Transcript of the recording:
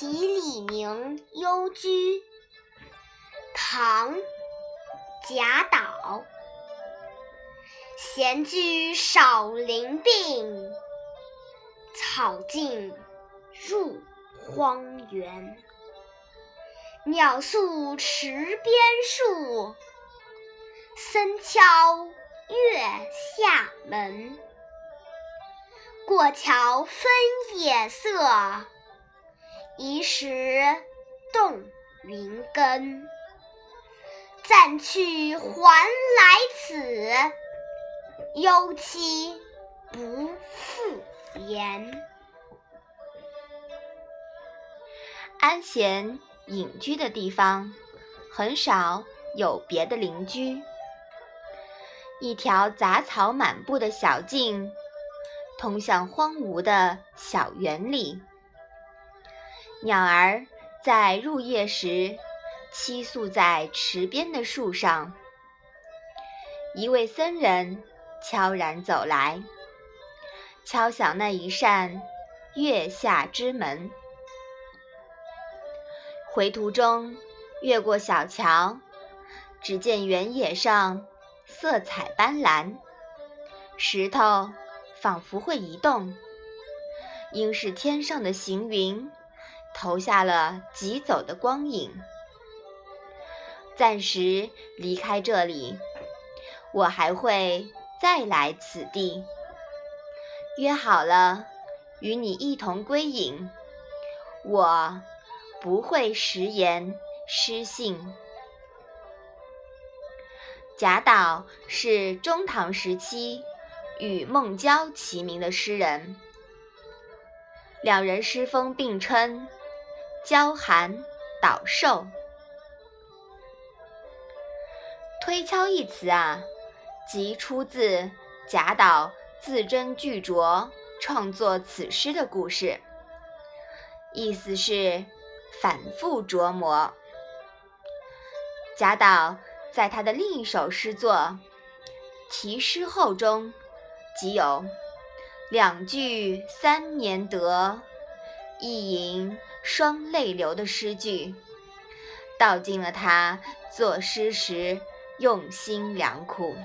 题李明幽居，唐·贾岛。闲居少林病，草径入荒原。鸟宿池边树，僧敲月下门。过桥分野色，疑是洞云根。暂去还来此，忧期不复言。安闲隐居的地方，很少有别的邻居。一条杂草满布的小径。通向荒芜的小园里，鸟儿在入夜时栖宿在池边的树上。一位僧人悄然走来，敲响那一扇月下之门。回途中，越过小桥，只见原野上色彩斑斓，石头。仿佛会移动，应是天上的行云投下了疾走的光影。暂时离开这里，我还会再来此地。约好了与你一同归隐，我不会食言失信。贾岛是中唐时期。与孟郊齐名的诗人，两人诗风并称“郊寒岛瘦”。推敲一词啊，即出自贾岛字斟句酌创作此诗的故事，意思是反复琢磨。贾岛在他的另一首诗作《题诗后》中。即有“两句三年得，一吟双泪流”的诗句，道尽了他作诗时用心良苦。